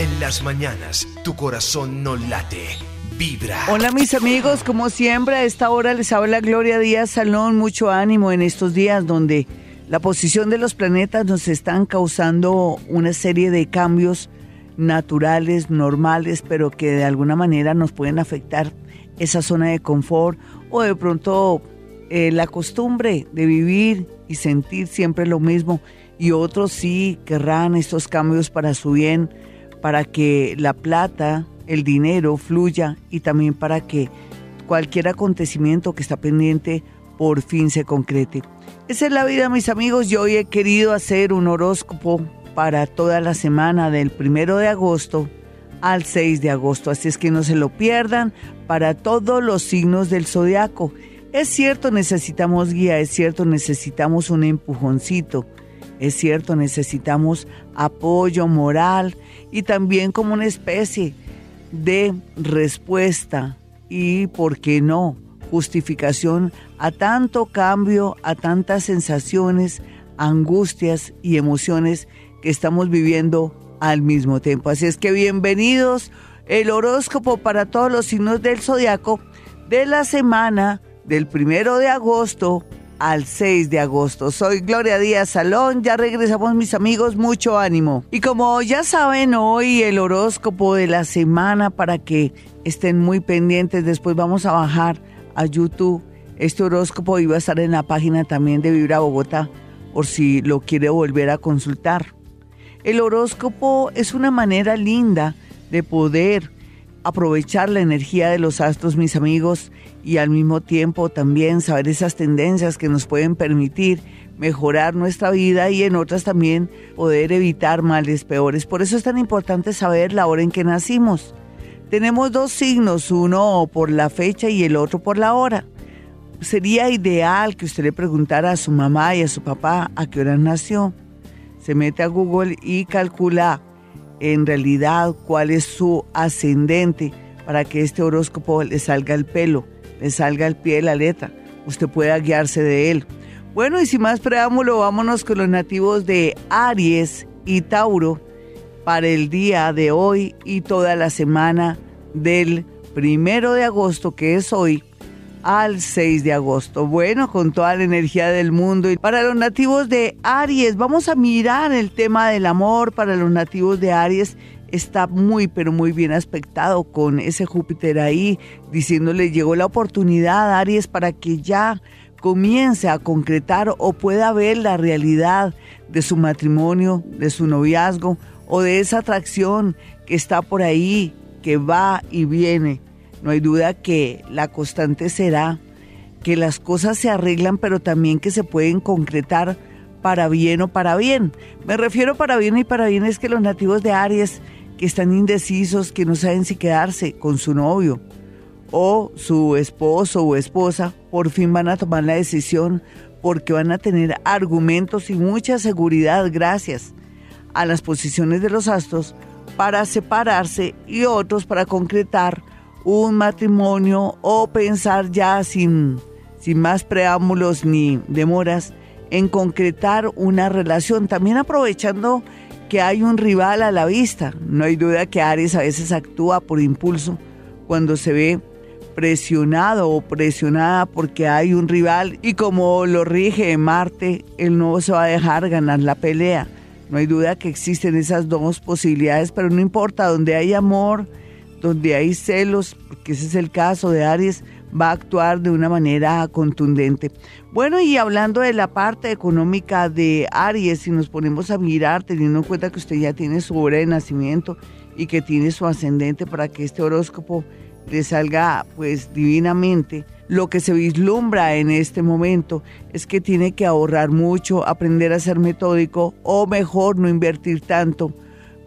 En las mañanas, tu corazón no late, vibra. Hola mis amigos, como siempre a esta hora les habla Gloria Díaz Salón, mucho ánimo en estos días donde la posición de los planetas nos están causando una serie de cambios naturales, normales, pero que de alguna manera nos pueden afectar esa zona de confort o de pronto eh, la costumbre de vivir y sentir siempre lo mismo. Y otros sí querrán estos cambios para su bien para que la plata, el dinero fluya y también para que cualquier acontecimiento que está pendiente por fin se concrete. Esa es la vida, mis amigos. Yo hoy he querido hacer un horóscopo para toda la semana del primero de agosto al 6 de agosto. Así es que no se lo pierdan para todos los signos del zodiaco. Es cierto, necesitamos guía, es cierto, necesitamos un empujoncito, es cierto, necesitamos apoyo moral, y también como una especie de respuesta y, ¿por qué no?, justificación a tanto cambio, a tantas sensaciones, angustias y emociones que estamos viviendo al mismo tiempo. Así es que bienvenidos el horóscopo para todos los signos del zodiaco de la semana del primero de agosto al 6 de agosto. Soy Gloria Díaz Salón, ya regresamos mis amigos, mucho ánimo. Y como ya saben, hoy el horóscopo de la semana para que estén muy pendientes, después vamos a bajar a YouTube. Este horóscopo iba a estar en la página también de Vibra Bogotá, por si lo quiere volver a consultar. El horóscopo es una manera linda de poder aprovechar la energía de los astros, mis amigos, y al mismo tiempo también saber esas tendencias que nos pueden permitir mejorar nuestra vida y en otras también poder evitar males peores. Por eso es tan importante saber la hora en que nacimos. Tenemos dos signos, uno por la fecha y el otro por la hora. Sería ideal que usted le preguntara a su mamá y a su papá a qué hora nació. Se mete a Google y calcula en realidad cuál es su ascendente para que este horóscopo le salga el pelo le salga al pie de la letra, usted pueda guiarse de él. Bueno, y sin más preámbulo, vámonos con los nativos de Aries y Tauro para el día de hoy y toda la semana del primero de agosto, que es hoy, al 6 de agosto. Bueno, con toda la energía del mundo. Y para los nativos de Aries, vamos a mirar el tema del amor para los nativos de Aries está muy, pero muy bien aspectado con ese Júpiter ahí, diciéndole llegó la oportunidad, Aries, para que ya comience a concretar o pueda ver la realidad de su matrimonio, de su noviazgo o de esa atracción que está por ahí, que va y viene. No hay duda que la constante será que las cosas se arreglan, pero también que se pueden concretar para bien o para bien. Me refiero para bien y para bien es que los nativos de Aries que están indecisos, que no saben si quedarse con su novio o su esposo o esposa, por fin van a tomar la decisión porque van a tener argumentos y mucha seguridad gracias a las posiciones de los astros para separarse y otros para concretar un matrimonio o pensar ya sin, sin más preámbulos ni demoras en concretar una relación, también aprovechando que hay un rival a la vista. No hay duda que Aries a veces actúa por impulso cuando se ve presionado o presionada porque hay un rival y como lo rige Marte, él no se va a dejar ganar la pelea. No hay duda que existen esas dos posibilidades, pero no importa, donde hay amor, donde hay celos, porque ese es el caso de Aries, va a actuar de una manera contundente. Bueno, y hablando de la parte económica de Aries, si nos ponemos a mirar, teniendo en cuenta que usted ya tiene su hora de nacimiento y que tiene su ascendente para que este horóscopo le salga pues divinamente, lo que se vislumbra en este momento es que tiene que ahorrar mucho, aprender a ser metódico o mejor no invertir tanto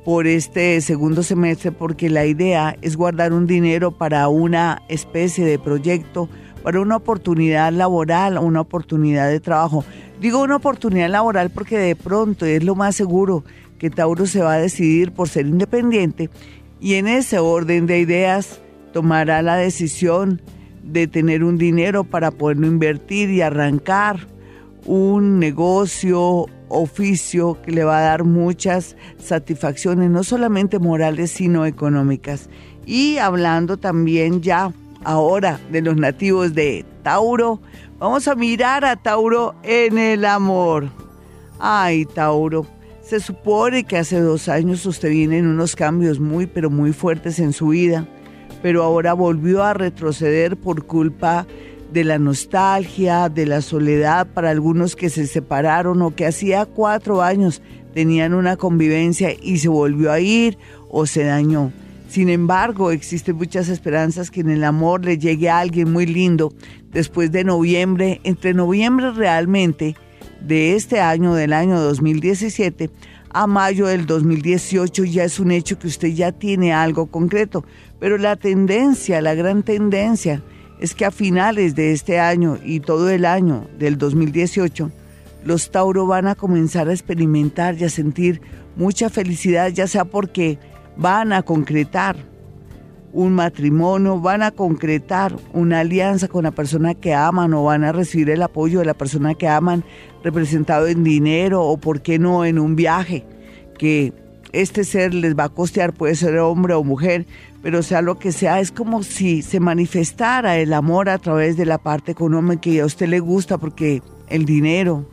por este segundo semestre porque la idea es guardar un dinero para una especie de proyecto, para una oportunidad laboral, una oportunidad de trabajo. Digo una oportunidad laboral porque de pronto es lo más seguro que Tauro se va a decidir por ser independiente y en ese orden de ideas tomará la decisión de tener un dinero para poderlo invertir y arrancar un negocio oficio que le va a dar muchas satisfacciones, no solamente morales, sino económicas. Y hablando también ya ahora de los nativos de Tauro, vamos a mirar a Tauro en el amor. Ay, Tauro, se supone que hace dos años usted viene en unos cambios muy, pero muy fuertes en su vida, pero ahora volvió a retroceder por culpa de la nostalgia, de la soledad para algunos que se separaron o que hacía cuatro años tenían una convivencia y se volvió a ir o se dañó. Sin embargo, existen muchas esperanzas que en el amor le llegue a alguien muy lindo después de noviembre, entre noviembre realmente de este año, del año 2017, a mayo del 2018 ya es un hecho que usted ya tiene algo concreto. Pero la tendencia, la gran tendencia, es que a finales de este año y todo el año del 2018, los Tauro van a comenzar a experimentar y a sentir mucha felicidad, ya sea porque van a concretar un matrimonio, van a concretar una alianza con la persona que aman o van a recibir el apoyo de la persona que aman representado en dinero o por qué no en un viaje que este ser les va a costear, puede ser hombre o mujer, pero sea lo que sea, es como si se manifestara el amor a través de la parte económica y a usted le gusta porque el dinero,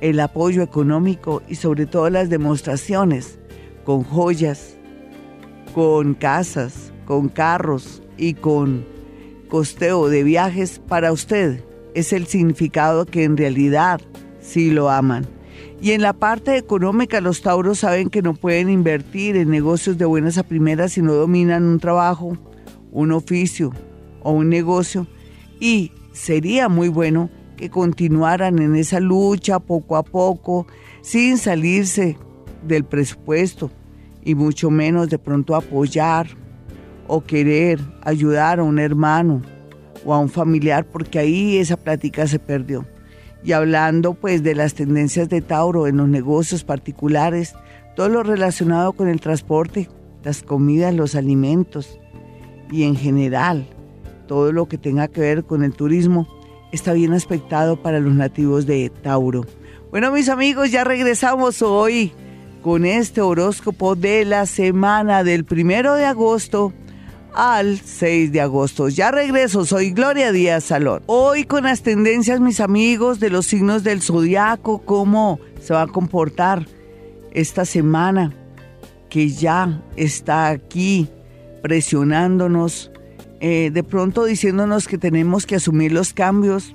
el apoyo económico y sobre todo las demostraciones con joyas, con casas, con carros y con costeo de viajes para usted es el significado que en realidad sí lo aman. Y en la parte económica los tauros saben que no pueden invertir en negocios de buenas a primeras si no dominan un trabajo, un oficio o un negocio. Y sería muy bueno que continuaran en esa lucha poco a poco, sin salirse del presupuesto y mucho menos de pronto apoyar o querer ayudar a un hermano o a un familiar, porque ahí esa plática se perdió. Y hablando pues de las tendencias de Tauro en los negocios particulares, todo lo relacionado con el transporte, las comidas, los alimentos y en general todo lo que tenga que ver con el turismo está bien aspectado para los nativos de Tauro. Bueno mis amigos, ya regresamos hoy con este horóscopo de la semana del primero de agosto al 6 de agosto. Ya regreso, soy Gloria Díaz Salón. Hoy con las tendencias, mis amigos, de los signos del zodiaco, cómo se va a comportar esta semana que ya está aquí presionándonos, eh, de pronto diciéndonos que tenemos que asumir los cambios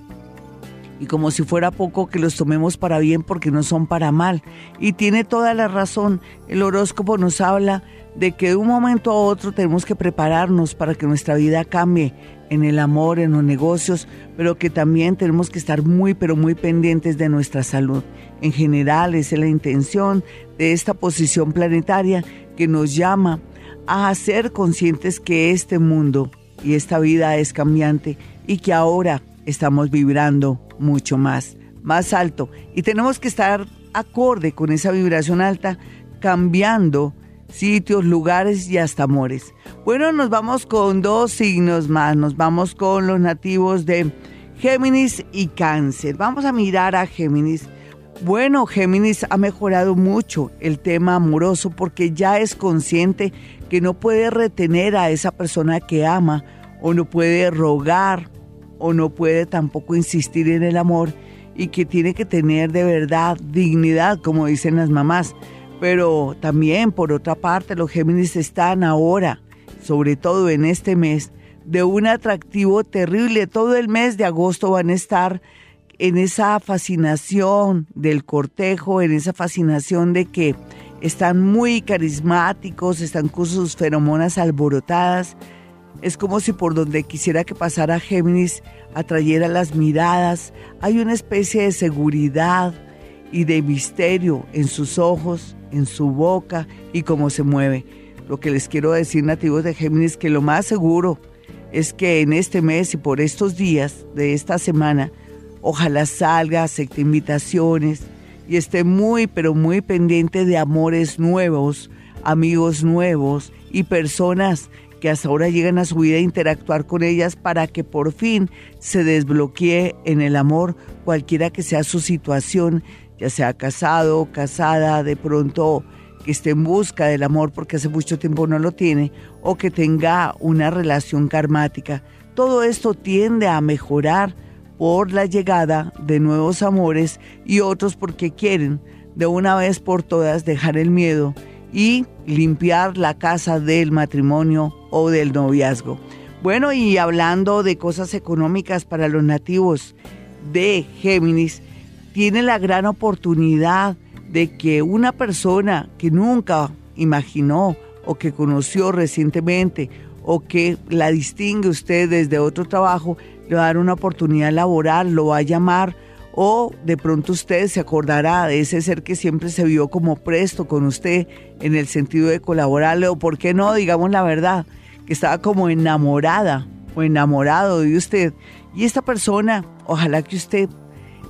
y como si fuera poco que los tomemos para bien porque no son para mal. Y tiene toda la razón. El horóscopo nos habla de que de un momento a otro tenemos que prepararnos para que nuestra vida cambie en el amor, en los negocios, pero que también tenemos que estar muy, pero muy pendientes de nuestra salud. En general, esa es la intención de esta posición planetaria que nos llama a ser conscientes que este mundo y esta vida es cambiante y que ahora estamos vibrando mucho más, más alto. Y tenemos que estar acorde con esa vibración alta, cambiando sitios, lugares y hasta amores. Bueno, nos vamos con dos signos más. Nos vamos con los nativos de Géminis y Cáncer. Vamos a mirar a Géminis. Bueno, Géminis ha mejorado mucho el tema amoroso porque ya es consciente que no puede retener a esa persona que ama o no puede rogar o no puede tampoco insistir en el amor y que tiene que tener de verdad dignidad, como dicen las mamás. Pero también, por otra parte, los Géminis están ahora, sobre todo en este mes, de un atractivo terrible. Todo el mes de agosto van a estar en esa fascinación del cortejo, en esa fascinación de que están muy carismáticos, están con sus feromonas alborotadas, es como si por donde quisiera que pasara Géminis atrayera las miradas. Hay una especie de seguridad y de misterio en sus ojos, en su boca y cómo se mueve. Lo que les quiero decir nativos de Géminis que lo más seguro es que en este mes y por estos días de esta semana, ojalá salga, acepte invitaciones y esté muy, pero muy pendiente de amores nuevos, amigos nuevos y personas que hasta ahora llegan a su vida a interactuar con ellas para que por fin se desbloquee en el amor cualquiera que sea su situación ya sea casado, casada, de pronto que esté en busca del amor porque hace mucho tiempo no lo tiene, o que tenga una relación karmática. Todo esto tiende a mejorar por la llegada de nuevos amores y otros porque quieren de una vez por todas dejar el miedo y limpiar la casa del matrimonio o del noviazgo. Bueno, y hablando de cosas económicas para los nativos de Géminis, tiene la gran oportunidad de que una persona que nunca imaginó o que conoció recientemente o que la distingue usted desde otro trabajo, le va a dar una oportunidad laboral, lo va a llamar o de pronto usted se acordará de ese ser que siempre se vio como presto con usted en el sentido de colaborarle o por qué no, digamos la verdad, que estaba como enamorada o enamorado de usted. Y esta persona, ojalá que usted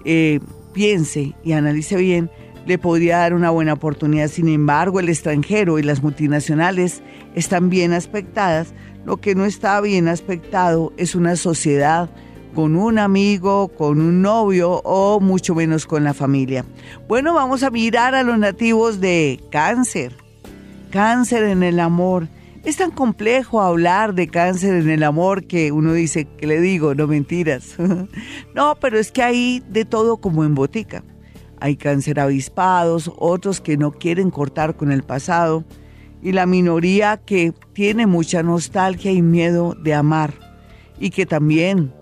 eh, piense y analice bien, le podría dar una buena oportunidad. Sin embargo, el extranjero y las multinacionales están bien aspectadas. Lo que no está bien aspectado es una sociedad con un amigo, con un novio o mucho menos con la familia. Bueno, vamos a mirar a los nativos de cáncer. Cáncer en el amor. Es tan complejo hablar de cáncer en el amor que uno dice, que le digo? No mentiras. no, pero es que hay de todo como en botica. Hay cáncer avispados, otros que no quieren cortar con el pasado y la minoría que tiene mucha nostalgia y miedo de amar y que también,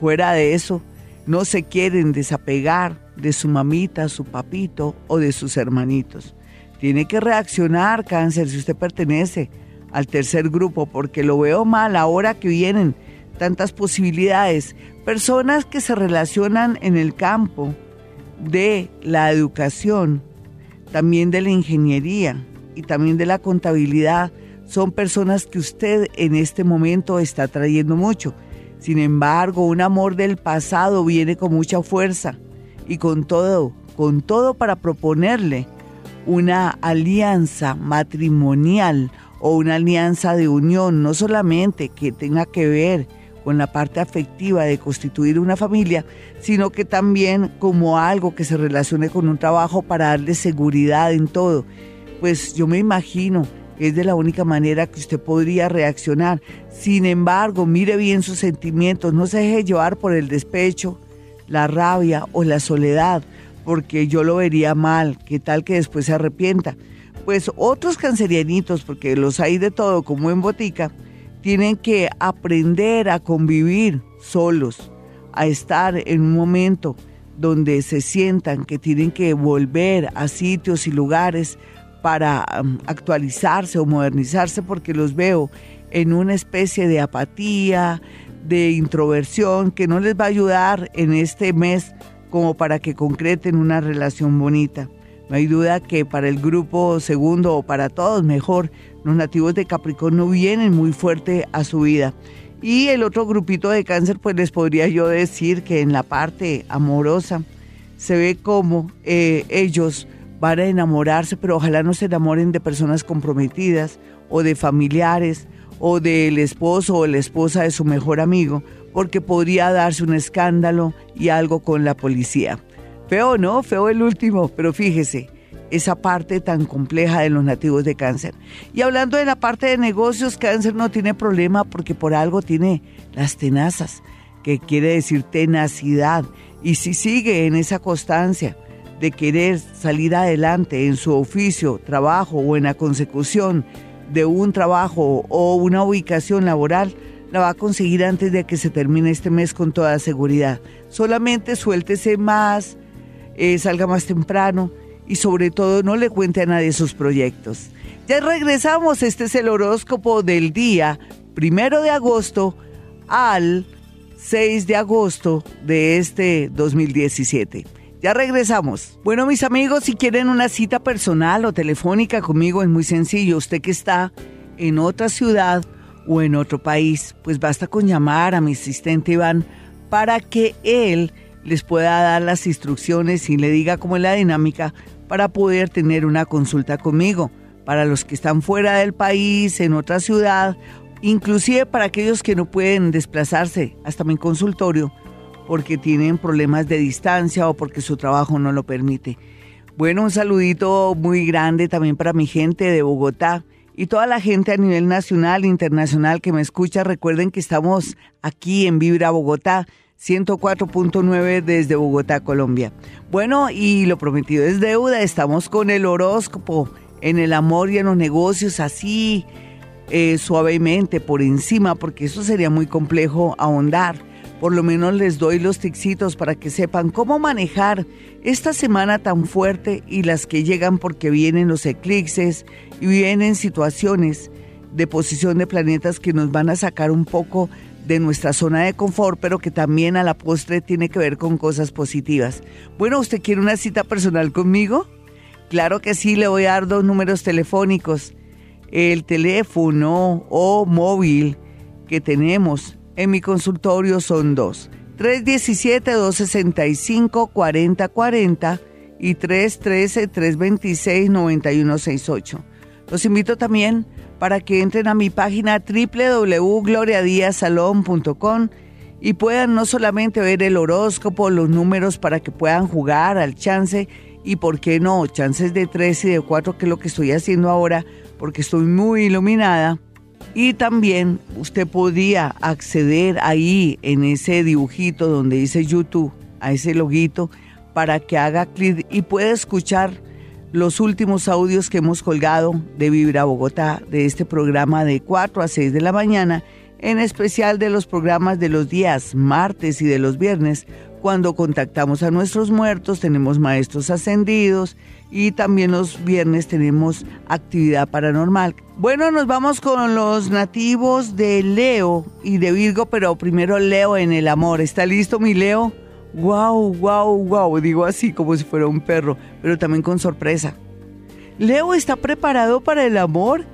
fuera de eso, no se quieren desapegar de su mamita, su papito o de sus hermanitos. Tiene que reaccionar, cáncer, si usted pertenece al tercer grupo, porque lo veo mal ahora que vienen tantas posibilidades. Personas que se relacionan en el campo, de la educación, también de la ingeniería y también de la contabilidad son personas que usted en este momento está trayendo mucho. Sin embargo, un amor del pasado viene con mucha fuerza y con todo, con todo para proponerle una alianza matrimonial o una alianza de unión, no solamente que tenga que ver con la parte afectiva de constituir una familia, sino que también como algo que se relacione con un trabajo para darle seguridad en todo. Pues yo me imagino es de la única manera que usted podría reaccionar. Sin embargo, mire bien sus sentimientos, no se deje llevar por el despecho, la rabia o la soledad, porque yo lo vería mal, qué tal que después se arrepienta. Pues otros cancerianitos, porque los hay de todo como en botica, tienen que aprender a convivir solos, a estar en un momento donde se sientan que tienen que volver a sitios y lugares para um, actualizarse o modernizarse porque los veo en una especie de apatía, de introversión que no les va a ayudar en este mes como para que concreten una relación bonita. No hay duda que para el grupo segundo o para todos mejor los nativos de Capricornio vienen muy fuerte a su vida. Y el otro grupito de cáncer, pues les podría yo decir que en la parte amorosa se ve como eh, ellos van a enamorarse, pero ojalá no se enamoren de personas comprometidas o de familiares o del esposo o la esposa de su mejor amigo, porque podría darse un escándalo y algo con la policía. Feo, ¿no? Feo el último, pero fíjese, esa parte tan compleja de los nativos de cáncer. Y hablando de la parte de negocios, cáncer no tiene problema porque por algo tiene las tenazas, que quiere decir tenacidad. Y si sigue en esa constancia de querer salir adelante en su oficio, trabajo o en la consecución de un trabajo o una ubicación laboral, la va a conseguir antes de que se termine este mes con toda seguridad. Solamente suéltese más, eh, salga más temprano y sobre todo no le cuente a nadie sus proyectos. Ya regresamos, este es el horóscopo del día primero de agosto al 6 de agosto de este 2017. Ya regresamos. Bueno, mis amigos, si quieren una cita personal o telefónica conmigo es muy sencillo. Usted que está en otra ciudad o en otro país, pues basta con llamar a mi asistente Iván para que él les pueda dar las instrucciones y le diga cómo es la dinámica para poder tener una consulta conmigo. Para los que están fuera del país, en otra ciudad, inclusive para aquellos que no pueden desplazarse hasta mi consultorio, porque tienen problemas de distancia o porque su trabajo no lo permite. Bueno, un saludito muy grande también para mi gente de Bogotá y toda la gente a nivel nacional e internacional que me escucha. Recuerden que estamos aquí en Vibra Bogotá 104.9 desde Bogotá, Colombia. Bueno, y lo prometido es deuda. Estamos con el horóscopo en el amor y en los negocios así eh, suavemente por encima, porque eso sería muy complejo ahondar. Por lo menos les doy los tixitos para que sepan cómo manejar esta semana tan fuerte y las que llegan porque vienen los eclipses y vienen situaciones de posición de planetas que nos van a sacar un poco de nuestra zona de confort, pero que también a la postre tiene que ver con cosas positivas. Bueno, ¿usted quiere una cita personal conmigo? Claro que sí, le voy a dar dos números telefónicos. El teléfono o móvil que tenemos en mi consultorio son dos. 317-265-4040 y 313-326-9168. Los invito también para que entren a mi página www.gloriadiasalon.com y puedan no solamente ver el horóscopo, los números para que puedan jugar al chance y por qué no, chances de tres y de cuatro, que es lo que estoy haciendo ahora porque estoy muy iluminada. Y también usted podía acceder ahí en ese dibujito donde dice YouTube, a ese loguito, para que haga clic y pueda escuchar los últimos audios que hemos colgado de Vibra Bogotá, de este programa de 4 a 6 de la mañana, en especial de los programas de los días martes y de los viernes, cuando contactamos a nuestros muertos, tenemos maestros ascendidos y también los viernes tenemos actividad paranormal. Bueno, nos vamos con los nativos de Leo y de Virgo, pero primero Leo en el amor. ¿Está listo mi Leo? wow, wow, wow, digo así como si fuera un perro, pero también con sorpresa. Leo está preparado para el amor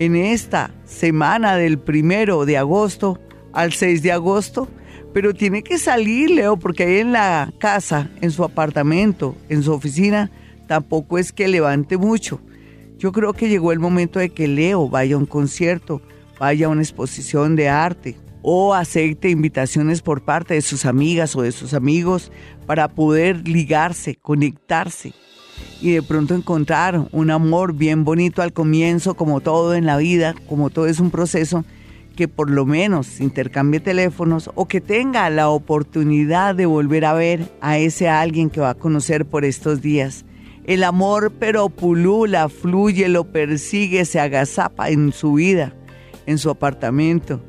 en esta semana del primero de agosto al 6 de agosto, pero tiene que salir, Leo, porque ahí en la casa, en su apartamento, en su oficina, tampoco es que levante mucho. Yo creo que llegó el momento de que Leo vaya a un concierto, vaya a una exposición de arte, o acepte invitaciones por parte de sus amigas o de sus amigos para poder ligarse, conectarse y de pronto encontrar un amor bien bonito al comienzo, como todo en la vida, como todo es un proceso, que por lo menos intercambie teléfonos o que tenga la oportunidad de volver a ver a ese alguien que va a conocer por estos días. El amor pero pulula, fluye, lo persigue, se agazapa en su vida, en su apartamento,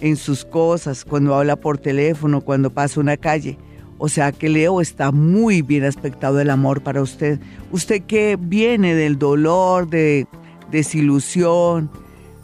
en sus cosas, cuando habla por teléfono, cuando pasa una calle. O sea que Leo está muy bien aspectado el amor para usted. Usted que viene del dolor, de desilusión,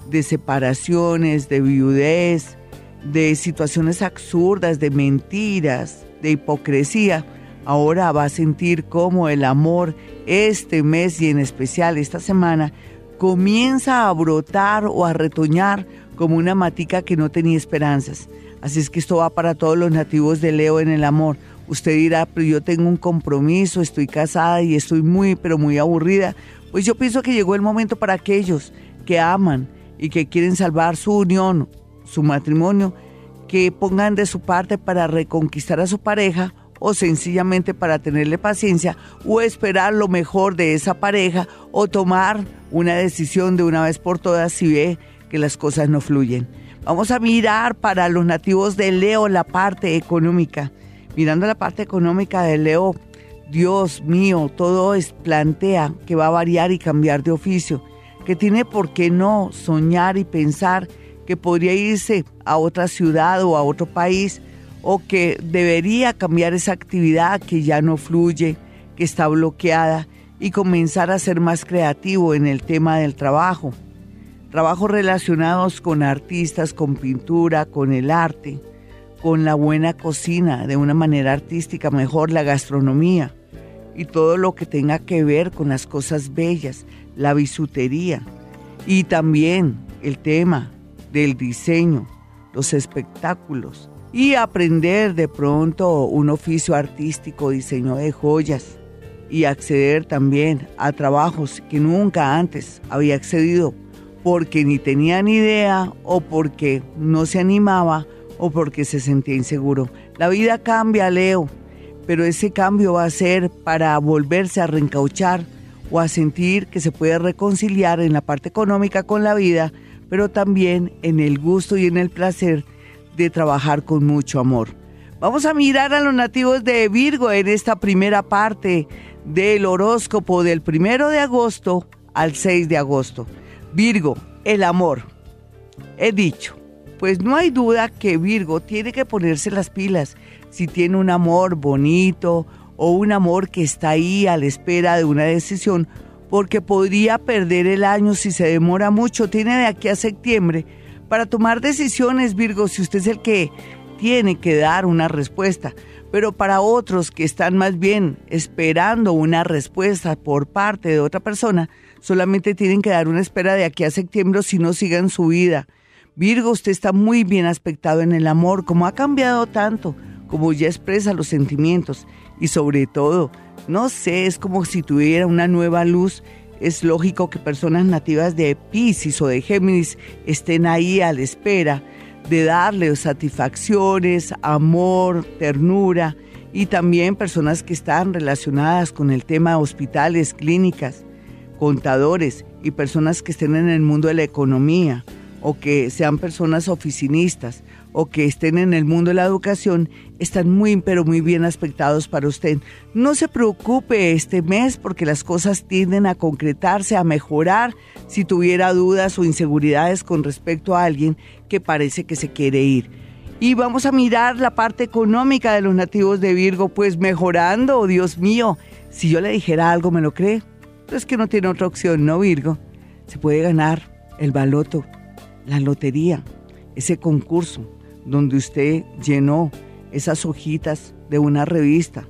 de separaciones, de viudez, de situaciones absurdas, de mentiras, de hipocresía, ahora va a sentir cómo el amor este mes y en especial esta semana comienza a brotar o a retoñar como una matica que no tenía esperanzas. Así es que esto va para todos los nativos de Leo en el amor. Usted dirá, pero yo tengo un compromiso, estoy casada y estoy muy, pero muy aburrida. Pues yo pienso que llegó el momento para aquellos que aman y que quieren salvar su unión, su matrimonio, que pongan de su parte para reconquistar a su pareja o sencillamente para tenerle paciencia o esperar lo mejor de esa pareja o tomar una decisión de una vez por todas si ve que las cosas no fluyen. Vamos a mirar para los nativos de Leo la parte económica. Mirando la parte económica de Leo, Dios mío, todo es, plantea que va a variar y cambiar de oficio, que tiene por qué no soñar y pensar que podría irse a otra ciudad o a otro país o que debería cambiar esa actividad que ya no fluye, que está bloqueada y comenzar a ser más creativo en el tema del trabajo. Trabajos relacionados con artistas, con pintura, con el arte, con la buena cocina, de una manera artística, mejor la gastronomía y todo lo que tenga que ver con las cosas bellas, la bisutería y también el tema del diseño, los espectáculos y aprender de pronto un oficio artístico, diseño de joyas y acceder también a trabajos que nunca antes había accedido porque ni tenía ni idea o porque no se animaba o porque se sentía inseguro. La vida cambia, Leo, pero ese cambio va a ser para volverse a reencauchar o a sentir que se puede reconciliar en la parte económica con la vida, pero también en el gusto y en el placer de trabajar con mucho amor. Vamos a mirar a los nativos de Virgo en esta primera parte del horóscopo del primero de agosto al 6 de agosto. Virgo, el amor. He dicho, pues no hay duda que Virgo tiene que ponerse las pilas si tiene un amor bonito o un amor que está ahí a la espera de una decisión, porque podría perder el año si se demora mucho. Tiene de aquí a septiembre para tomar decisiones, Virgo, si usted es el que tiene que dar una respuesta. Pero para otros que están más bien esperando una respuesta por parte de otra persona, solamente tienen que dar una espera de aquí a septiembre si no sigan su vida. Virgo, usted está muy bien aspectado en el amor, como ha cambiado tanto, como ya expresa los sentimientos. Y sobre todo, no sé, es como si tuviera una nueva luz. Es lógico que personas nativas de Pisces o de Géminis estén ahí a la espera de darle satisfacciones, amor, ternura. Y también personas que están relacionadas con el tema de hospitales, clínicas, contadores y personas que estén en el mundo de la economía o que sean personas oficinistas o que estén en el mundo de la educación están muy pero muy bien aspectados para usted. No se preocupe este mes porque las cosas tienden a concretarse, a mejorar si tuviera dudas o inseguridades con respecto a alguien que parece que se quiere ir. Y vamos a mirar la parte económica de los nativos de Virgo, pues mejorando, Dios mío. Si yo le dijera algo, ¿me lo cree? Pero es que no tiene otra opción, ¿no, Virgo? Se puede ganar el baloto, la lotería, ese concurso donde usted llenó esas hojitas de una revista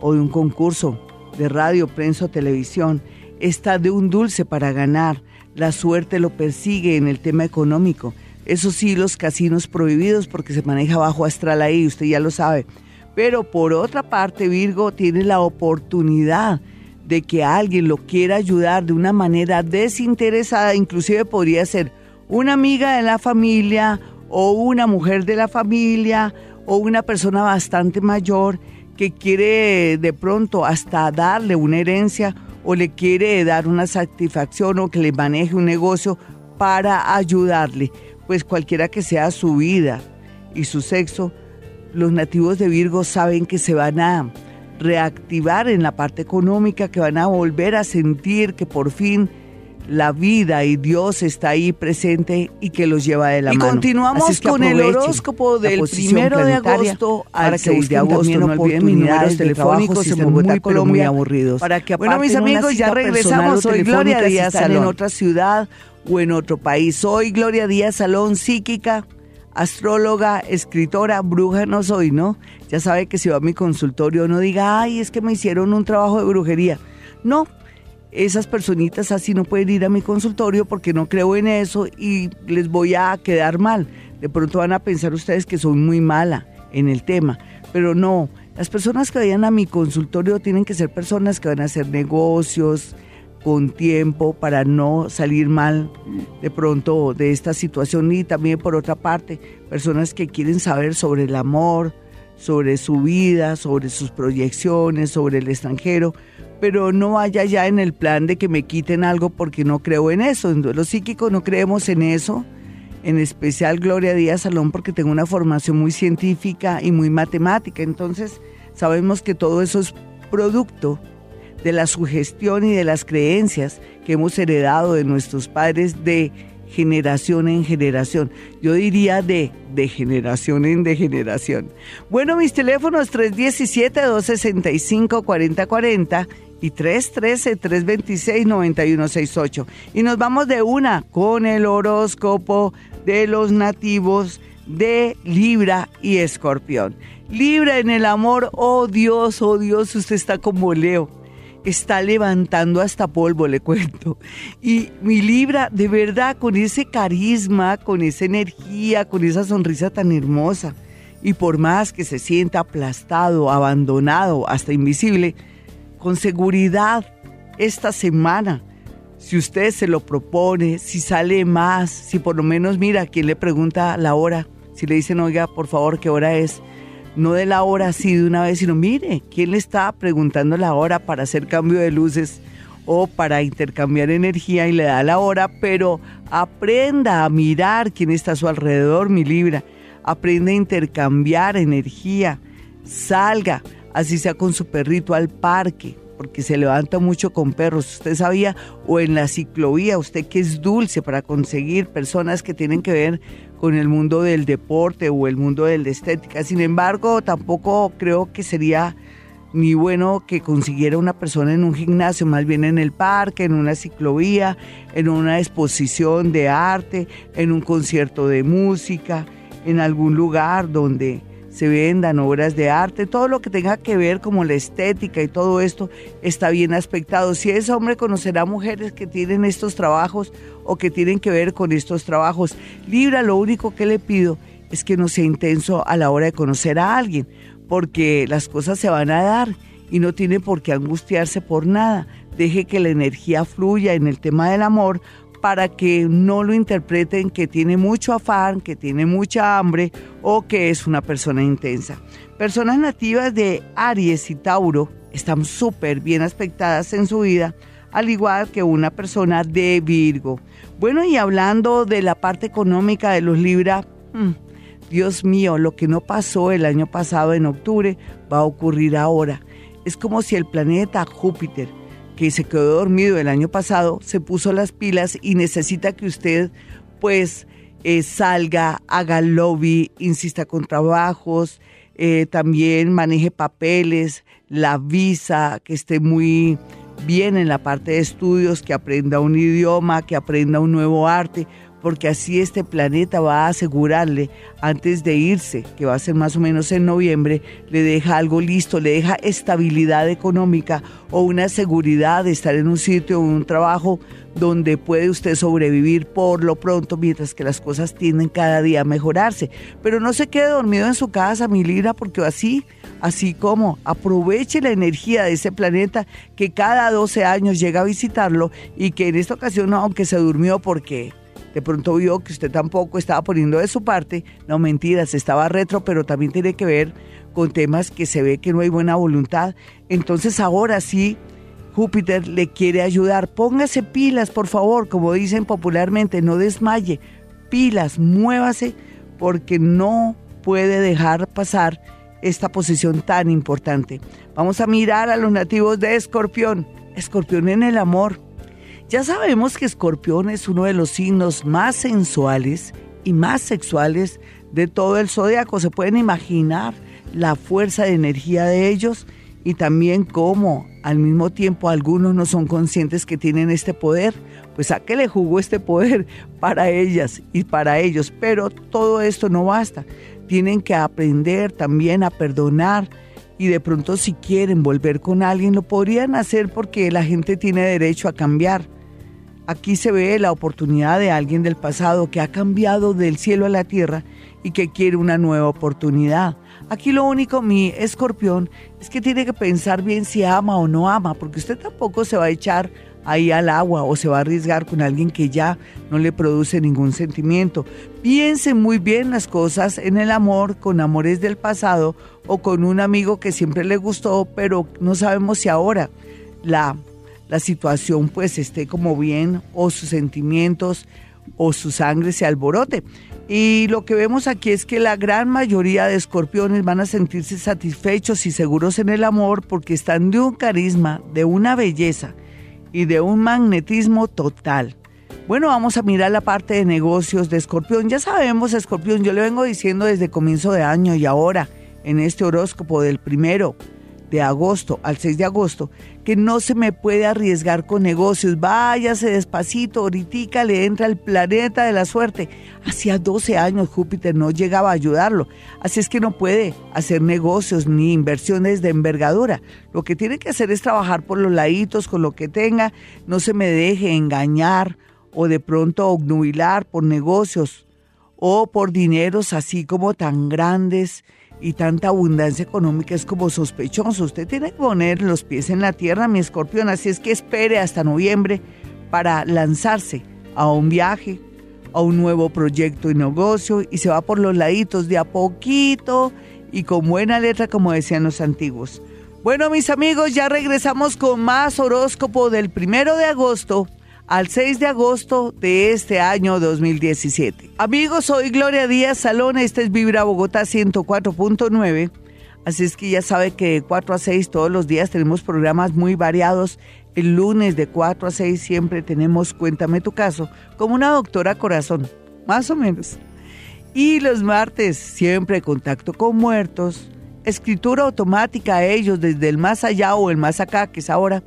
o de un concurso de radio, prensa o televisión, está de un dulce para ganar. La suerte lo persigue en el tema económico. Eso sí, los casinos prohibidos porque se maneja bajo astral ahí, usted ya lo sabe. Pero por otra parte, Virgo tiene la oportunidad de que alguien lo quiera ayudar de una manera desinteresada, inclusive podría ser una amiga de la familia o una mujer de la familia o una persona bastante mayor que quiere de pronto hasta darle una herencia o le quiere dar una satisfacción o que le maneje un negocio para ayudarle. Pues cualquiera que sea su vida y su sexo, los nativos de Virgo saben que se van a reactivar en la parte económica, que van a volver a sentir que por fin la vida y Dios está ahí presente y que los lleva de la y mano. Y continuamos con el horóscopo del primero de agosto al 6 de agosto. No olviden mis números telefónicos en Bogotá, Colombia, muy aburridos. Para que bueno, mis amigos, ya regresamos. Soy Gloria Díaz Salón. en otra ciudad o en otro país. Soy Gloria Díaz Salón, psíquica, astróloga, escritora, bruja no soy, ¿no? Ya sabe que si va a mi consultorio no diga, ay, es que me hicieron un trabajo de brujería. No, esas personitas así no pueden ir a mi consultorio porque no creo en eso y les voy a quedar mal. De pronto van a pensar ustedes que soy muy mala en el tema, pero no. Las personas que vayan a mi consultorio tienen que ser personas que van a hacer negocios con tiempo para no salir mal de pronto de esta situación y también por otra parte personas que quieren saber sobre el amor, sobre su vida, sobre sus proyecciones, sobre el extranjero, pero no vaya ya en el plan de que me quiten algo porque no creo en eso. Los psíquicos no creemos en eso, en especial Gloria Díaz Salón porque tengo una formación muy científica y muy matemática, entonces sabemos que todo eso es producto de la sugestión y de las creencias que hemos heredado de nuestros padres de generación en generación. Yo diría de, de generación en de generación. Bueno, mis teléfonos 317-265-4040 y 313-326-9168. Y nos vamos de una con el horóscopo de los nativos de Libra y Escorpión. Libra en el amor, oh Dios, oh Dios, usted está como Leo. Está levantando hasta polvo, le cuento. Y mi Libra, de verdad, con ese carisma, con esa energía, con esa sonrisa tan hermosa. Y por más que se sienta aplastado, abandonado, hasta invisible, con seguridad esta semana. Si usted se lo propone, si sale más, si por lo menos mira, quien le pregunta la hora, Si le dicen, oiga, por favor, ¿qué hora es? No de la hora así de una vez, sino mire, ¿quién le está preguntando la hora para hacer cambio de luces o para intercambiar energía y le da la hora? Pero aprenda a mirar quién está a su alrededor, mi Libra. Aprenda a intercambiar energía. Salga, así sea con su perrito al parque porque se levanta mucho con perros, usted sabía, o en la ciclovía, usted que es dulce para conseguir personas que tienen que ver con el mundo del deporte o el mundo de la estética. Sin embargo, tampoco creo que sería ni bueno que consiguiera una persona en un gimnasio, más bien en el parque, en una ciclovía, en una exposición de arte, en un concierto de música, en algún lugar donde se vendan obras de arte, todo lo que tenga que ver como la estética y todo esto está bien aspectado. Si ese hombre conocerá mujeres que tienen estos trabajos o que tienen que ver con estos trabajos. Libra, lo único que le pido es que no sea intenso a la hora de conocer a alguien, porque las cosas se van a dar y no tiene por qué angustiarse por nada. Deje que la energía fluya en el tema del amor para que no lo interpreten que tiene mucho afán, que tiene mucha hambre o que es una persona intensa. Personas nativas de Aries y Tauro están súper bien aspectadas en su vida, al igual que una persona de Virgo. Bueno, y hablando de la parte económica de los Libra, hmm, Dios mío, lo que no pasó el año pasado en octubre va a ocurrir ahora. Es como si el planeta Júpiter que se quedó dormido el año pasado, se puso las pilas y necesita que usted pues eh, salga, haga lobby, insista con trabajos, eh, también maneje papeles, la visa, que esté muy bien en la parte de estudios, que aprenda un idioma, que aprenda un nuevo arte, porque así este planeta va a asegurarle antes de irse, que va a ser más o menos en noviembre, le deja algo listo, le deja estabilidad económica o una seguridad de estar en un sitio o un trabajo donde puede usted sobrevivir por lo pronto mientras que las cosas tienden cada día a mejorarse. Pero no se quede dormido en su casa, mi Lira, porque así, así como aproveche la energía de ese planeta que cada 12 años llega a visitarlo y que en esta ocasión, aunque se durmió porque de pronto vio que usted tampoco estaba poniendo de su parte, no mentiras, estaba retro, pero también tiene que ver con temas que se ve que no hay buena voluntad. Entonces ahora sí, Júpiter le quiere ayudar. Póngase pilas, por favor, como dicen popularmente, no desmaye. Pilas, muévase, porque no puede dejar pasar esta posición tan importante. Vamos a mirar a los nativos de Escorpión. Escorpión en el amor. Ya sabemos que Escorpión es uno de los signos más sensuales y más sexuales de todo el zodiaco. Se pueden imaginar la fuerza de energía de ellos y también cómo al mismo tiempo algunos no son conscientes que tienen este poder. Pues a qué le jugó este poder para ellas y para ellos. Pero todo esto no basta. Tienen que aprender también a perdonar y de pronto si quieren volver con alguien lo podrían hacer porque la gente tiene derecho a cambiar. Aquí se ve la oportunidad de alguien del pasado que ha cambiado del cielo a la tierra y que quiere una nueva oportunidad. Aquí lo único, mi escorpión, es que tiene que pensar bien si ama o no ama, porque usted tampoco se va a echar ahí al agua o se va a arriesgar con alguien que ya no le produce ningún sentimiento. Piense muy bien las cosas en el amor, con amores del pasado o con un amigo que siempre le gustó, pero no sabemos si ahora la la situación pues esté como bien o sus sentimientos o su sangre se alborote. Y lo que vemos aquí es que la gran mayoría de escorpiones van a sentirse satisfechos y seguros en el amor porque están de un carisma, de una belleza y de un magnetismo total. Bueno, vamos a mirar la parte de negocios de escorpión. Ya sabemos, escorpión, yo le vengo diciendo desde comienzo de año y ahora en este horóscopo del primero de agosto al 6 de agosto, que no se me puede arriesgar con negocios. Váyase despacito, ahorita le entra el planeta de la suerte. Hacía 12 años Júpiter no llegaba a ayudarlo, así es que no puede hacer negocios ni inversiones de envergadura. Lo que tiene que hacer es trabajar por los laditos con lo que tenga, no se me deje engañar o de pronto obnubilar por negocios o por dineros así como tan grandes y tanta abundancia económica es como sospechoso. Usted tiene que poner los pies en la tierra, mi escorpión, así es que espere hasta noviembre para lanzarse a un viaje a un nuevo proyecto y negocio y se va por los laditos de a poquito y con buena letra como decían los antiguos. Bueno mis amigos, ya regresamos con más horóscopo del primero de agosto al 6 de agosto de este año 2017. Amigos, soy Gloria Díaz Salón, este es Vibra Bogotá 104.9. Así es que ya sabe que de 4 a 6 todos los días tenemos programas muy variados. El lunes de 4 a 6 siempre tenemos Cuéntame tu caso, como una doctora corazón, más o menos. Y los martes siempre contacto con muertos, escritura automática a ellos desde el más allá o el más acá, que es ahora,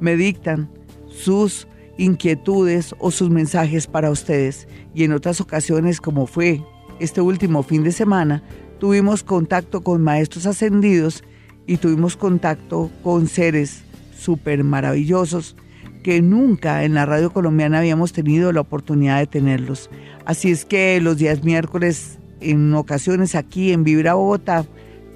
me dictan sus inquietudes o sus mensajes para ustedes. Y en otras ocasiones, como fue este último fin de semana, tuvimos contacto con maestros ascendidos y tuvimos contacto con seres súper maravillosos que nunca en la radio colombiana habíamos tenido la oportunidad de tenerlos. Así es que los días miércoles, en ocasiones aquí en Vibra Bogotá,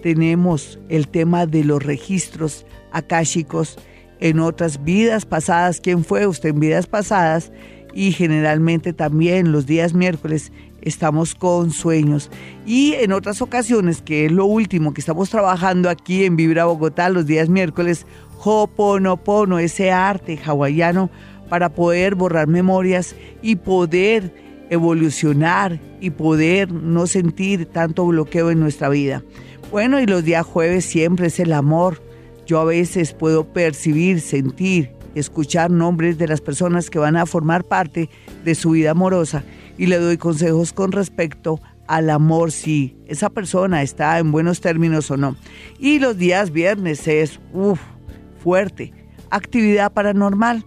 tenemos el tema de los registros akáshicos en otras vidas pasadas, quién fue usted en vidas pasadas. Y generalmente también los días miércoles estamos con sueños. Y en otras ocasiones, que es lo último que estamos trabajando aquí en Vibra Bogotá los días miércoles, Hoponopono, ese arte hawaiano para poder borrar memorias y poder evolucionar y poder no sentir tanto bloqueo en nuestra vida. Bueno, y los días jueves siempre es el amor, yo a veces puedo percibir, sentir, escuchar nombres de las personas que van a formar parte de su vida amorosa y le doy consejos con respecto al amor, si esa persona está en buenos términos o no. Y los días viernes es, uff, fuerte. Actividad paranormal.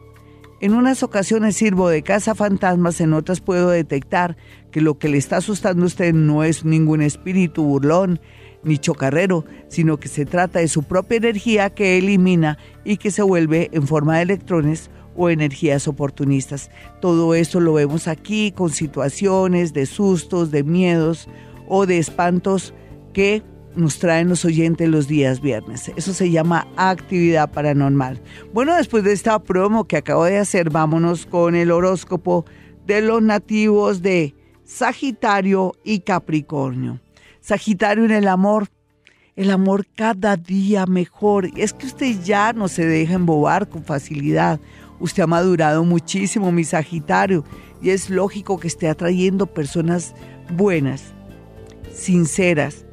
En unas ocasiones sirvo de casa fantasmas, en otras puedo detectar que lo que le está asustando a usted no es ningún espíritu burlón, ni chocarrero, sino que se trata de su propia energía que elimina y que se vuelve en forma de electrones o energías oportunistas. Todo eso lo vemos aquí con situaciones de sustos, de miedos o de espantos que nos traen los oyentes los días viernes. Eso se llama actividad paranormal. Bueno, después de esta promo que acabo de hacer, vámonos con el horóscopo de los nativos de Sagitario y Capricornio. Sagitario en el amor, el amor cada día mejor. Es que usted ya no se deja embobar con facilidad. Usted ha madurado muchísimo, mi Sagitario, y es lógico que esté atrayendo personas buenas, sinceras,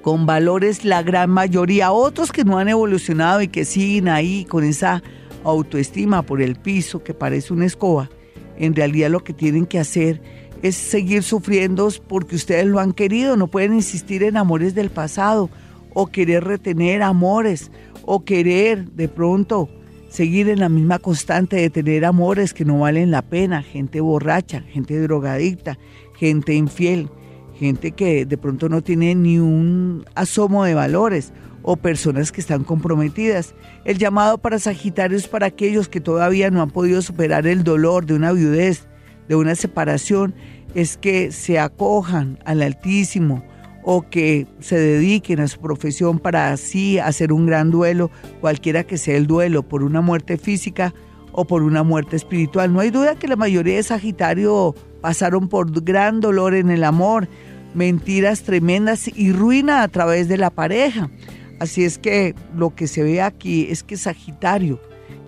con valores la gran mayoría, otros que no han evolucionado y que siguen ahí con esa autoestima por el piso que parece una escoba. En realidad lo que tienen que hacer es seguir sufriendo porque ustedes lo han querido, no pueden insistir en amores del pasado o querer retener amores o querer de pronto seguir en la misma constante de tener amores que no valen la pena, gente borracha, gente drogadicta, gente infiel, gente que de pronto no tiene ni un asomo de valores o personas que están comprometidas. El llamado para Sagitario es para aquellos que todavía no han podido superar el dolor de una viudez, de una separación es que se acojan al Altísimo o que se dediquen a su profesión para así hacer un gran duelo, cualquiera que sea el duelo, por una muerte física o por una muerte espiritual. No hay duda que la mayoría de Sagitario pasaron por gran dolor en el amor, mentiras tremendas y ruina a través de la pareja. Así es que lo que se ve aquí es que Sagitario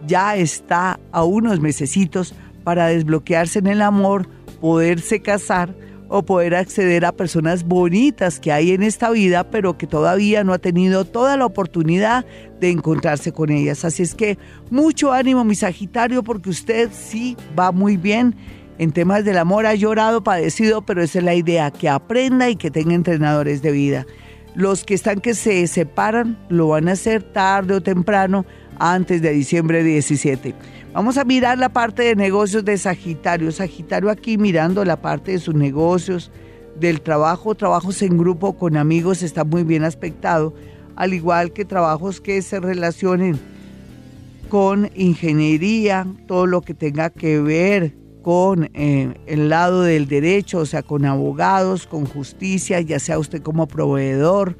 ya está a unos mesecitos para desbloquearse en el amor, poderse casar o poder acceder a personas bonitas que hay en esta vida, pero que todavía no ha tenido toda la oportunidad de encontrarse con ellas. Así es que mucho ánimo, mi Sagitario, porque usted sí va muy bien en temas del amor, ha llorado, padecido, pero esa es la idea, que aprenda y que tenga entrenadores de vida. Los que están que se separan lo van a hacer tarde o temprano antes de diciembre 17. Vamos a mirar la parte de negocios de Sagitario. Sagitario aquí mirando la parte de sus negocios, del trabajo, trabajos en grupo con amigos está muy bien aspectado, al igual que trabajos que se relacionen con ingeniería, todo lo que tenga que ver con eh, el lado del derecho, o sea, con abogados, con justicia, ya sea usted como proveedor,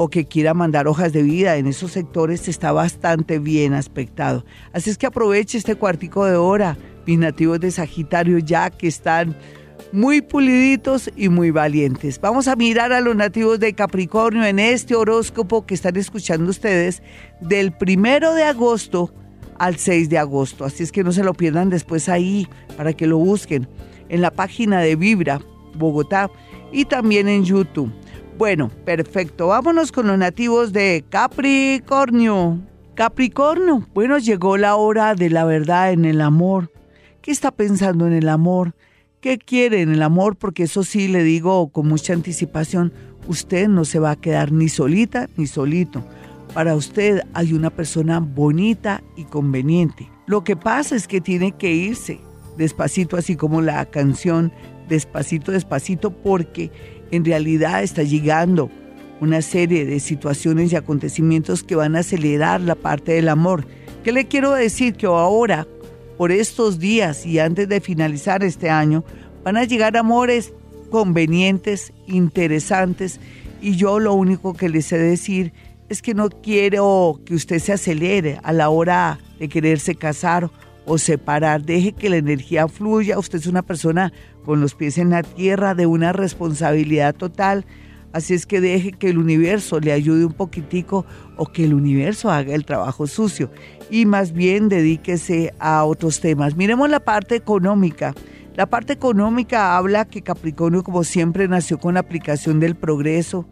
o que quiera mandar hojas de vida en esos sectores está bastante bien aspectado. Así es que aproveche este cuartico de hora mis nativos de Sagitario ya que están muy puliditos y muy valientes. Vamos a mirar a los nativos de Capricornio en este horóscopo que están escuchando ustedes del primero de agosto al 6 de agosto. Así es que no se lo pierdan después ahí para que lo busquen en la página de Vibra Bogotá y también en YouTube. Bueno, perfecto. Vámonos con los nativos de Capricornio. Capricornio, bueno, llegó la hora de la verdad en el amor. ¿Qué está pensando en el amor? ¿Qué quiere en el amor? Porque eso sí le digo con mucha anticipación, usted no se va a quedar ni solita ni solito. Para usted hay una persona bonita y conveniente. Lo que pasa es que tiene que irse despacito, así como la canción despacito, despacito, porque en realidad está llegando una serie de situaciones y acontecimientos que van a acelerar la parte del amor. ¿Qué le quiero decir? Que ahora, por estos días y antes de finalizar este año, van a llegar amores convenientes, interesantes, y yo lo único que les sé decir es que no quiero que usted se acelere a la hora de quererse casar o separar. Deje que la energía fluya. Usted es una persona con los pies en la tierra, de una responsabilidad total. Así es que deje que el universo le ayude un poquitico o que el universo haga el trabajo sucio y más bien dedíquese a otros temas. Miremos la parte económica. La parte económica habla que Capricornio como siempre nació con la aplicación del progreso,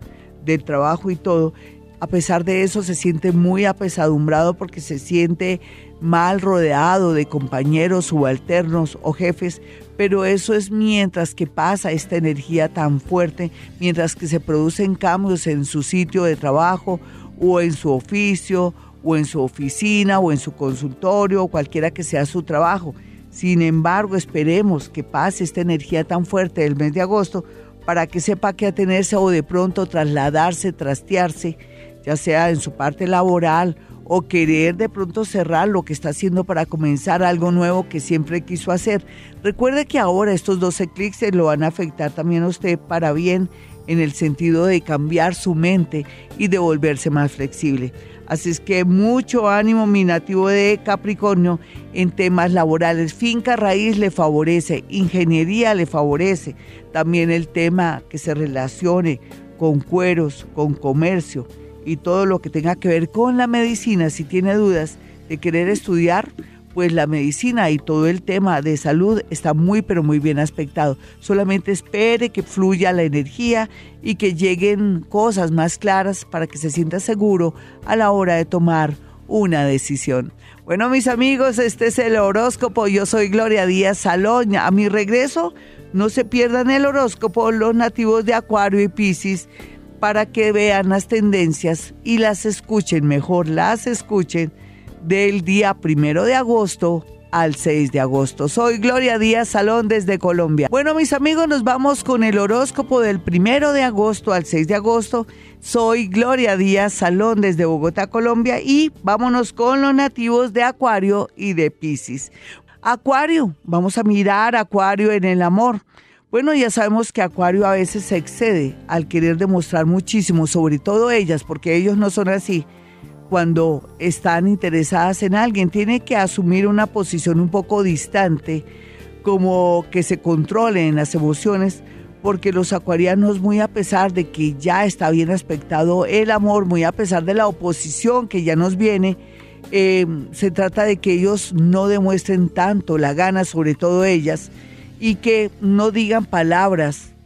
del trabajo y todo. A pesar de eso se siente muy apesadumbrado porque se siente mal rodeado de compañeros subalternos o jefes, pero eso es mientras que pasa esta energía tan fuerte, mientras que se producen cambios en su sitio de trabajo o en su oficio o en su oficina o en su consultorio o cualquiera que sea su trabajo. Sin embargo, esperemos que pase esta energía tan fuerte del mes de agosto para que sepa que atenerse o de pronto trasladarse, trastearse, ya sea en su parte laboral o querer de pronto cerrar lo que está haciendo para comenzar algo nuevo que siempre quiso hacer. Recuerde que ahora estos 12 clics lo van a afectar también a usted para bien en el sentido de cambiar su mente y de volverse más flexible. Así es que mucho ánimo mi nativo de Capricornio en temas laborales. Finca raíz le favorece, ingeniería le favorece, también el tema que se relacione con cueros, con comercio y todo lo que tenga que ver con la medicina, si tiene dudas de querer estudiar, pues la medicina y todo el tema de salud está muy pero muy bien aspectado. Solamente espere que fluya la energía y que lleguen cosas más claras para que se sienta seguro a la hora de tomar una decisión. Bueno, mis amigos, este es el horóscopo. Yo soy Gloria Díaz Salón. A mi regreso, no se pierdan el horóscopo los nativos de Acuario y Piscis para que vean las tendencias y las escuchen, mejor las escuchen, del día primero de agosto al 6 de agosto. Soy Gloria Díaz Salón desde Colombia. Bueno, mis amigos, nos vamos con el horóscopo del primero de agosto al 6 de agosto. Soy Gloria Díaz Salón desde Bogotá, Colombia y vámonos con los nativos de Acuario y de Piscis. Acuario, vamos a mirar Acuario en el amor. Bueno, ya sabemos que Acuario a veces se excede al querer demostrar muchísimo, sobre todo ellas, porque ellos no son así. Cuando están interesadas en alguien, tiene que asumir una posición un poco distante, como que se controlen las emociones, porque los acuarianos, muy a pesar de que ya está bien aspectado el amor, muy a pesar de la oposición que ya nos viene, eh, se trata de que ellos no demuestren tanto la gana, sobre todo ellas, y que no digan palabras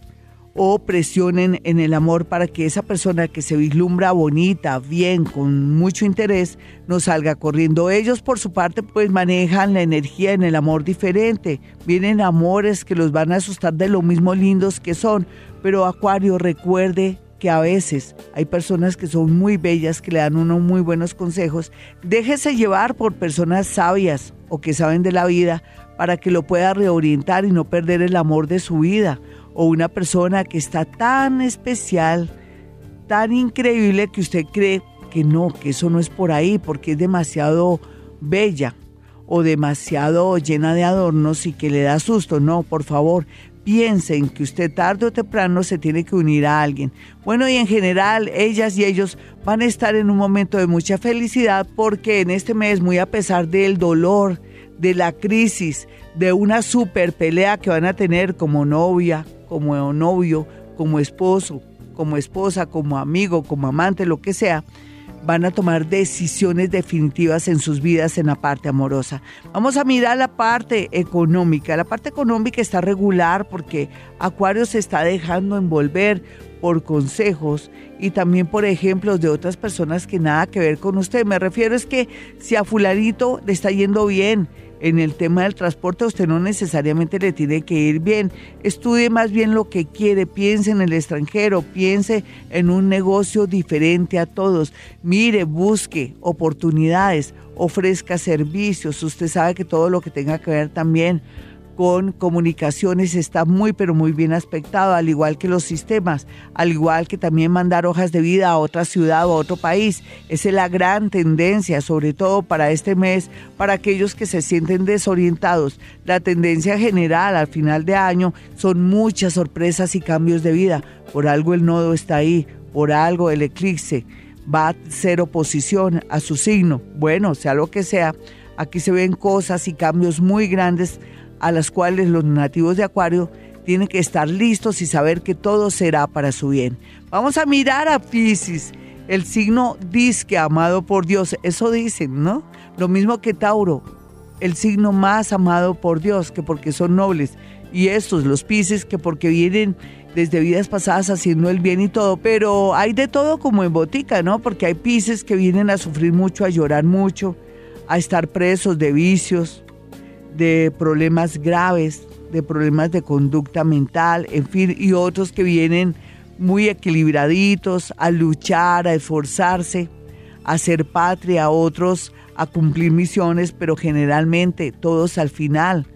o presionen en el amor para que esa persona que se vislumbra bonita, bien, con mucho interés, no salga corriendo. Ellos por su parte pues manejan la energía en el amor diferente. Vienen amores que los van a asustar de lo mismo lindos que son. Pero Acuario, recuerde que a veces hay personas que son muy bellas, que le dan unos muy buenos consejos. Déjese llevar por personas sabias o que saben de la vida para que lo pueda reorientar y no perder el amor de su vida. O una persona que está tan especial, tan increíble que usted cree que no, que eso no es por ahí, porque es demasiado bella o demasiado llena de adornos y que le da susto. No, por favor, piensen que usted tarde o temprano se tiene que unir a alguien. Bueno, y en general, ellas y ellos van a estar en un momento de mucha felicidad porque en este mes, muy a pesar del dolor, de la crisis, de una super pelea que van a tener como novia, como novio, como esposo, como esposa, como amigo, como amante, lo que sea, van a tomar decisiones definitivas en sus vidas en la parte amorosa. Vamos a mirar la parte económica. La parte económica está regular porque Acuario se está dejando envolver por consejos y también por ejemplos de otras personas que nada que ver con usted. Me refiero es que si a fularito le está yendo bien, en el tema del transporte, usted no necesariamente le tiene que ir bien. Estudie más bien lo que quiere, piense en el extranjero, piense en un negocio diferente a todos. Mire, busque oportunidades, ofrezca servicios. Usted sabe que todo lo que tenga que ver también con comunicaciones está muy pero muy bien aspectado, al igual que los sistemas, al igual que también mandar hojas de vida a otra ciudad o a otro país. Esa es la gran tendencia, sobre todo para este mes, para aquellos que se sienten desorientados. La tendencia general al final de año son muchas sorpresas y cambios de vida. Por algo el nodo está ahí, por algo el eclipse va a ser oposición a su signo. Bueno, sea lo que sea, aquí se ven cosas y cambios muy grandes a las cuales los nativos de Acuario tienen que estar listos y saber que todo será para su bien. Vamos a mirar a Pisces, el signo disque amado por Dios, eso dicen, ¿no? Lo mismo que Tauro, el signo más amado por Dios, que porque son nobles, y estos, los Pisces, que porque vienen desde vidas pasadas haciendo el bien y todo, pero hay de todo como en botica, ¿no? Porque hay Pisces que vienen a sufrir mucho, a llorar mucho, a estar presos de vicios, de problemas graves, de problemas de conducta mental, en fin, y otros que vienen muy equilibraditos a luchar, a esforzarse, a ser patria, otros a cumplir misiones, pero generalmente todos al final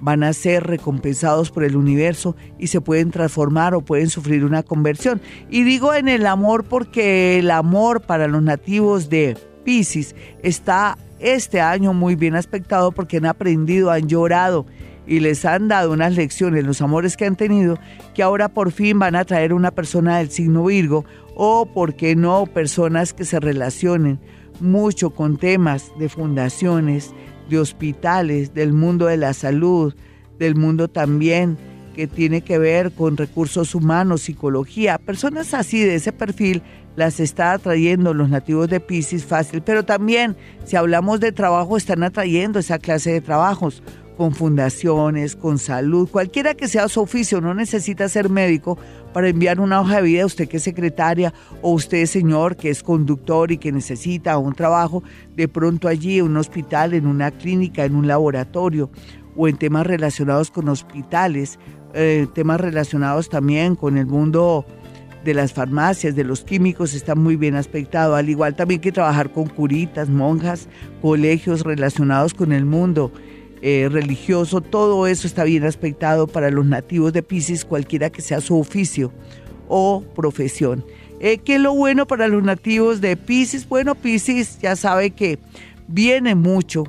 van a ser recompensados por el universo y se pueden transformar o pueden sufrir una conversión. Y digo en el amor porque el amor para los nativos de Pisces está este año muy bien aspectado porque han aprendido, han llorado y les han dado unas lecciones, los amores que han tenido, que ahora por fin van a traer una persona del signo Virgo o, por qué no, personas que se relacionen mucho con temas de fundaciones, de hospitales, del mundo de la salud, del mundo también que tiene que ver con recursos humanos, psicología, personas así de ese perfil las está atrayendo los nativos de Pisces fácil, pero también si hablamos de trabajo están atrayendo esa clase de trabajos con fundaciones, con salud, cualquiera que sea su oficio, no necesita ser médico para enviar una hoja de vida, usted que es secretaria o usted señor que es conductor y que necesita un trabajo, de pronto allí en un hospital, en una clínica, en un laboratorio o en temas relacionados con hospitales, eh, temas relacionados también con el mundo de las farmacias, de los químicos, está muy bien aspectado, al igual también que trabajar con curitas, monjas, colegios relacionados con el mundo eh, religioso, todo eso está bien aspectado para los nativos de Pisces, cualquiera que sea su oficio o profesión. Eh, ¿Qué es lo bueno para los nativos de Pisces? Bueno, Pisces ya sabe que viene mucho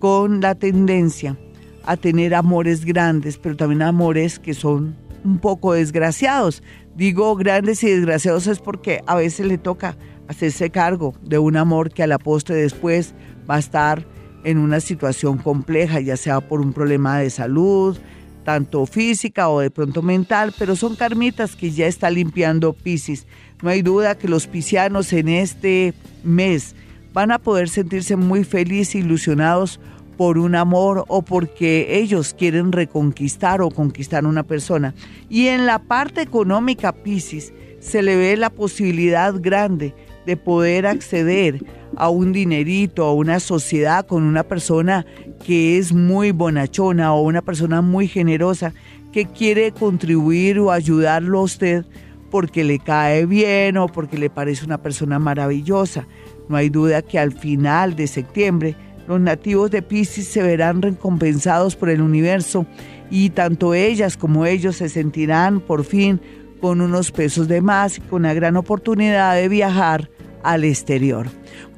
con la tendencia a tener amores grandes, pero también amores que son un poco desgraciados. Digo grandes y desgraciados es porque a veces le toca hacerse cargo de un amor que a la postre después va a estar en una situación compleja, ya sea por un problema de salud, tanto física o de pronto mental, pero son karmitas que ya está limpiando Pisces. No hay duda que los piscianos en este mes van a poder sentirse muy felices ilusionados por un amor o porque ellos quieren reconquistar o conquistar una persona. Y en la parte económica, Pisces, se le ve la posibilidad grande de poder acceder a un dinerito, a una sociedad con una persona que es muy bonachona o una persona muy generosa que quiere contribuir o ayudarlo a usted porque le cae bien o porque le parece una persona maravillosa. No hay duda que al final de septiembre los nativos de Pisces se verán recompensados por el universo y tanto ellas como ellos se sentirán por fin con unos pesos de más y con una gran oportunidad de viajar al exterior.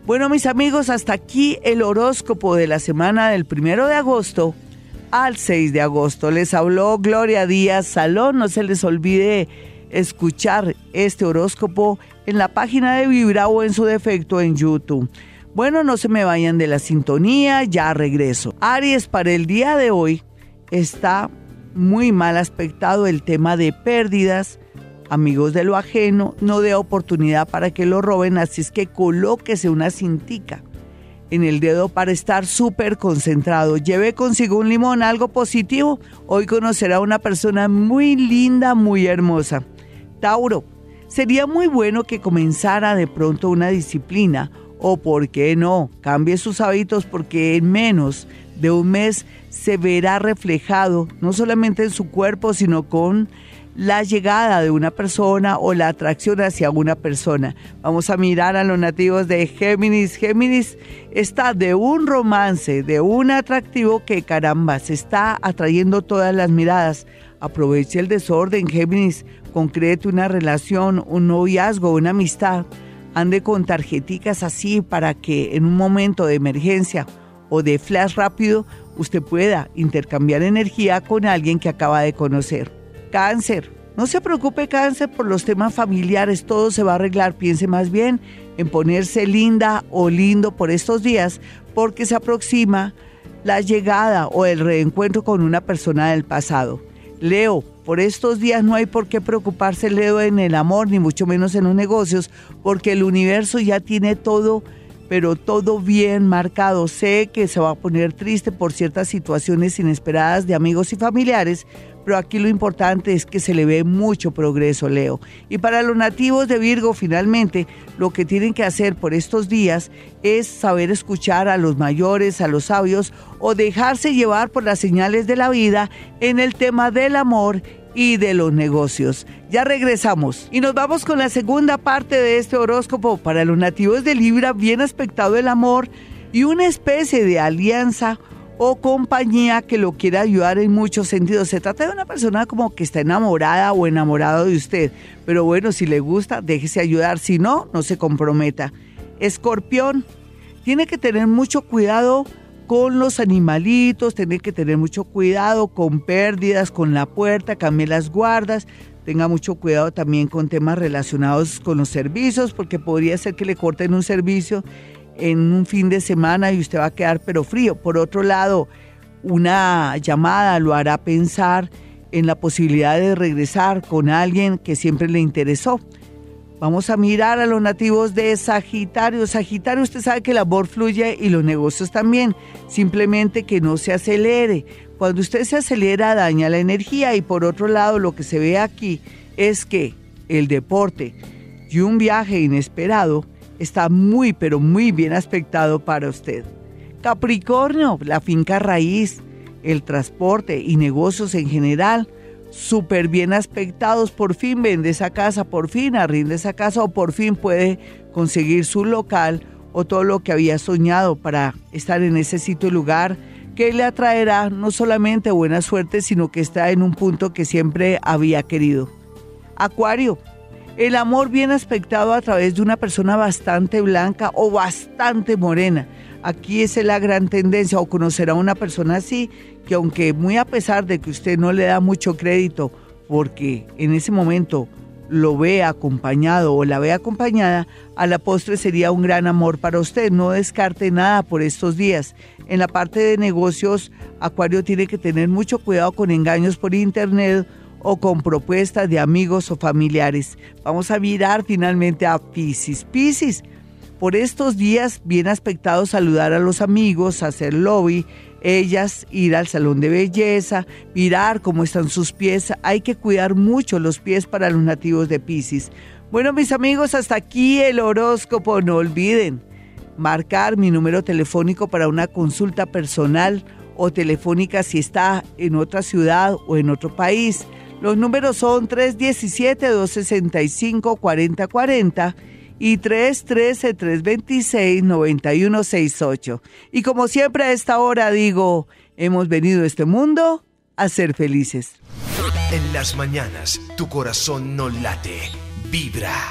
Bueno, mis amigos, hasta aquí el horóscopo de la semana del primero de agosto al 6 de agosto. Les habló Gloria Díaz Salón. No se les olvide escuchar este horóscopo en la página de Vibra o en su defecto en YouTube. Bueno, no se me vayan de la sintonía, ya regreso. Aries, para el día de hoy está muy mal aspectado el tema de pérdidas, amigos de lo ajeno, no dé oportunidad para que lo roben, así es que colóquese una cintica en el dedo para estar súper concentrado. Lleve consigo un limón, algo positivo. Hoy conocerá a una persona muy linda, muy hermosa. Tauro, sería muy bueno que comenzara de pronto una disciplina o, ¿por qué no?, cambie sus hábitos porque en menos de un mes se verá reflejado no solamente en su cuerpo, sino con la llegada de una persona o la atracción hacia una persona. Vamos a mirar a los nativos de Géminis. Géminis está de un romance, de un atractivo que caramba, se está atrayendo todas las miradas. Aproveche el desorden, Géminis, concrete una relación, un noviazgo, una amistad. Ande con tarjeticas así para que en un momento de emergencia o de flash rápido usted pueda intercambiar energía con alguien que acaba de conocer. Cáncer. No se preocupe cáncer por los temas familiares, todo se va a arreglar. Piense más bien en ponerse linda o lindo por estos días porque se aproxima la llegada o el reencuentro con una persona del pasado. Leo, por estos días no hay por qué preocuparse, Leo, en el amor, ni mucho menos en los negocios, porque el universo ya tiene todo pero todo bien marcado. Sé que se va a poner triste por ciertas situaciones inesperadas de amigos y familiares, pero aquí lo importante es que se le ve mucho progreso, Leo. Y para los nativos de Virgo, finalmente, lo que tienen que hacer por estos días es saber escuchar a los mayores, a los sabios, o dejarse llevar por las señales de la vida en el tema del amor y de los negocios. Ya regresamos y nos vamos con la segunda parte de este horóscopo para los nativos de Libra, bien aspectado el amor y una especie de alianza o compañía que lo quiera ayudar en muchos sentidos. Se trata de una persona como que está enamorada o enamorado de usted, pero bueno, si le gusta, déjese ayudar, si no, no se comprometa. Escorpión, tiene que tener mucho cuidado con los animalitos, tener que tener mucho cuidado con pérdidas, con la puerta, cambie las guardas, tenga mucho cuidado también con temas relacionados con los servicios, porque podría ser que le corten un servicio en un fin de semana y usted va a quedar pero frío. Por otro lado, una llamada lo hará pensar en la posibilidad de regresar con alguien que siempre le interesó. Vamos a mirar a los nativos de Sagitario. Sagitario, usted sabe que el amor fluye y los negocios también. Simplemente que no se acelere. Cuando usted se acelera daña la energía y por otro lado lo que se ve aquí es que el deporte y un viaje inesperado está muy pero muy bien aspectado para usted. Capricornio, la finca raíz, el transporte y negocios en general súper bien aspectados, por fin vende esa casa, por fin arriende esa casa o por fin puede conseguir su local o todo lo que había soñado para estar en ese sitio y lugar que le atraerá no solamente buena suerte, sino que está en un punto que siempre había querido. Acuario, el amor bien aspectado a través de una persona bastante blanca o bastante morena. Aquí es la gran tendencia o conocer a una persona así que aunque muy a pesar de que usted no le da mucho crédito porque en ese momento lo ve acompañado o la ve acompañada, a la postre sería un gran amor para usted. No descarte nada por estos días. En la parte de negocios, Acuario tiene que tener mucho cuidado con engaños por internet o con propuestas de amigos o familiares. Vamos a mirar finalmente a Pisces. Pisces, por estos días bien aspectados saludar a los amigos, hacer lobby, ellas ir al salón de belleza, mirar cómo están sus pies. Hay que cuidar mucho los pies para los nativos de Pisces. Bueno, mis amigos, hasta aquí el horóscopo. No olviden marcar mi número telefónico para una consulta personal o telefónica si está en otra ciudad o en otro país. Los números son 317-265-4040 y 313-326-9168. Y como siempre a esta hora digo, hemos venido a este mundo a ser felices. En las mañanas tu corazón no late, vibra.